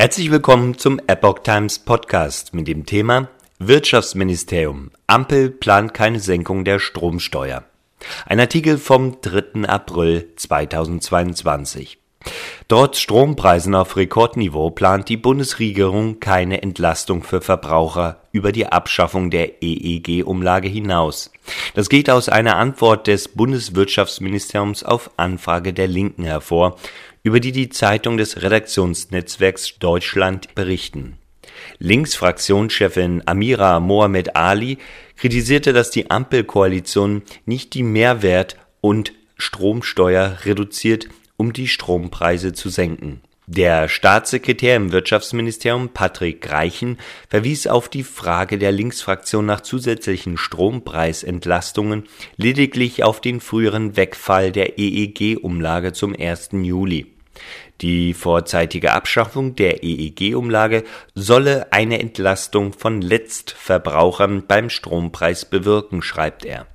Herzlich willkommen zum Epoch Times Podcast mit dem Thema Wirtschaftsministerium. Ampel plant keine Senkung der Stromsteuer. Ein Artikel vom 3. April 2022. Trotz Strompreisen auf Rekordniveau plant die Bundesregierung keine Entlastung für Verbraucher über die Abschaffung der EEG-Umlage hinaus. Das geht aus einer Antwort des Bundeswirtschaftsministeriums auf Anfrage der Linken hervor, über die die Zeitung des Redaktionsnetzwerks Deutschland berichten. Linksfraktionschefin Amira Mohamed Ali kritisierte, dass die Ampelkoalition nicht die Mehrwert- und Stromsteuer reduziert, um die Strompreise zu senken. Der Staatssekretär im Wirtschaftsministerium Patrick Reichen verwies auf die Frage der Linksfraktion nach zusätzlichen Strompreisentlastungen lediglich auf den früheren Wegfall der EEG-Umlage zum 1. Juli. Die vorzeitige Abschaffung der EEG-Umlage solle eine Entlastung von Letztverbrauchern beim Strompreis bewirken, schreibt er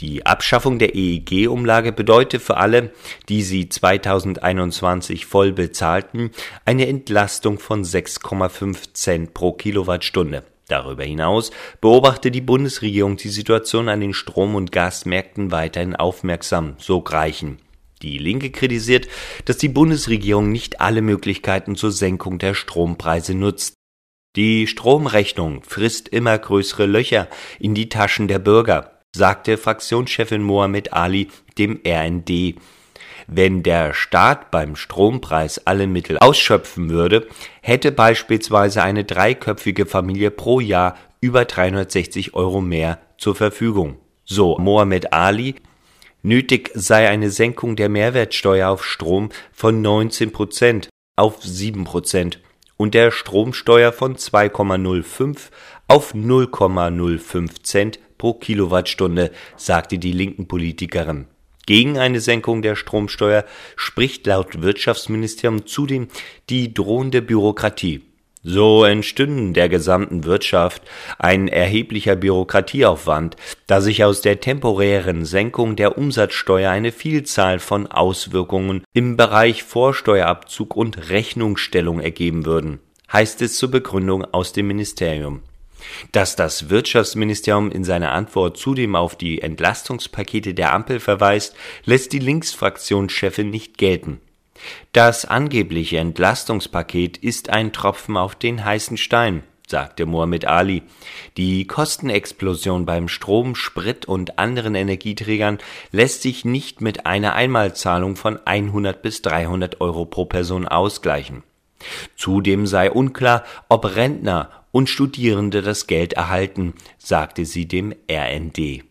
die Abschaffung der EEG-Umlage bedeutet für alle, die sie 2021 voll bezahlten, eine Entlastung von 6,5 Cent pro Kilowattstunde. Darüber hinaus beobachtet die Bundesregierung die Situation an den Strom- und Gasmärkten weiterhin aufmerksam, so Greichen. Die Linke kritisiert, dass die Bundesregierung nicht alle Möglichkeiten zur Senkung der Strompreise nutzt. Die Stromrechnung frisst immer größere Löcher in die Taschen der Bürger sagte Fraktionschefin Mohamed Ali dem RND. Wenn der Staat beim Strompreis alle Mittel ausschöpfen würde, hätte beispielsweise eine dreiköpfige Familie pro Jahr über 360 Euro mehr zur Verfügung. So Mohamed Ali, nötig sei eine Senkung der Mehrwertsteuer auf Strom von 19 Prozent auf 7 Prozent und der Stromsteuer von 2,05 auf 0,05 Cent pro Kilowattstunde, sagte die linken Politikerin. Gegen eine Senkung der Stromsteuer spricht laut Wirtschaftsministerium zudem die drohende Bürokratie. So entstünden der gesamten Wirtschaft ein erheblicher Bürokratieaufwand, da sich aus der temporären Senkung der Umsatzsteuer eine Vielzahl von Auswirkungen im Bereich Vorsteuerabzug und Rechnungsstellung ergeben würden, heißt es zur Begründung aus dem Ministerium. Dass das Wirtschaftsministerium in seiner Antwort zudem auf die Entlastungspakete der Ampel verweist, lässt die Linksfraktionschefin nicht gelten. Das angebliche Entlastungspaket ist ein Tropfen auf den heißen Stein, sagte Mohammed Ali. Die Kostenexplosion beim Strom, Sprit und anderen Energieträgern lässt sich nicht mit einer Einmalzahlung von 100 bis 300 Euro pro Person ausgleichen. Zudem sei unklar, ob Rentner und Studierende das Geld erhalten, sagte sie dem RND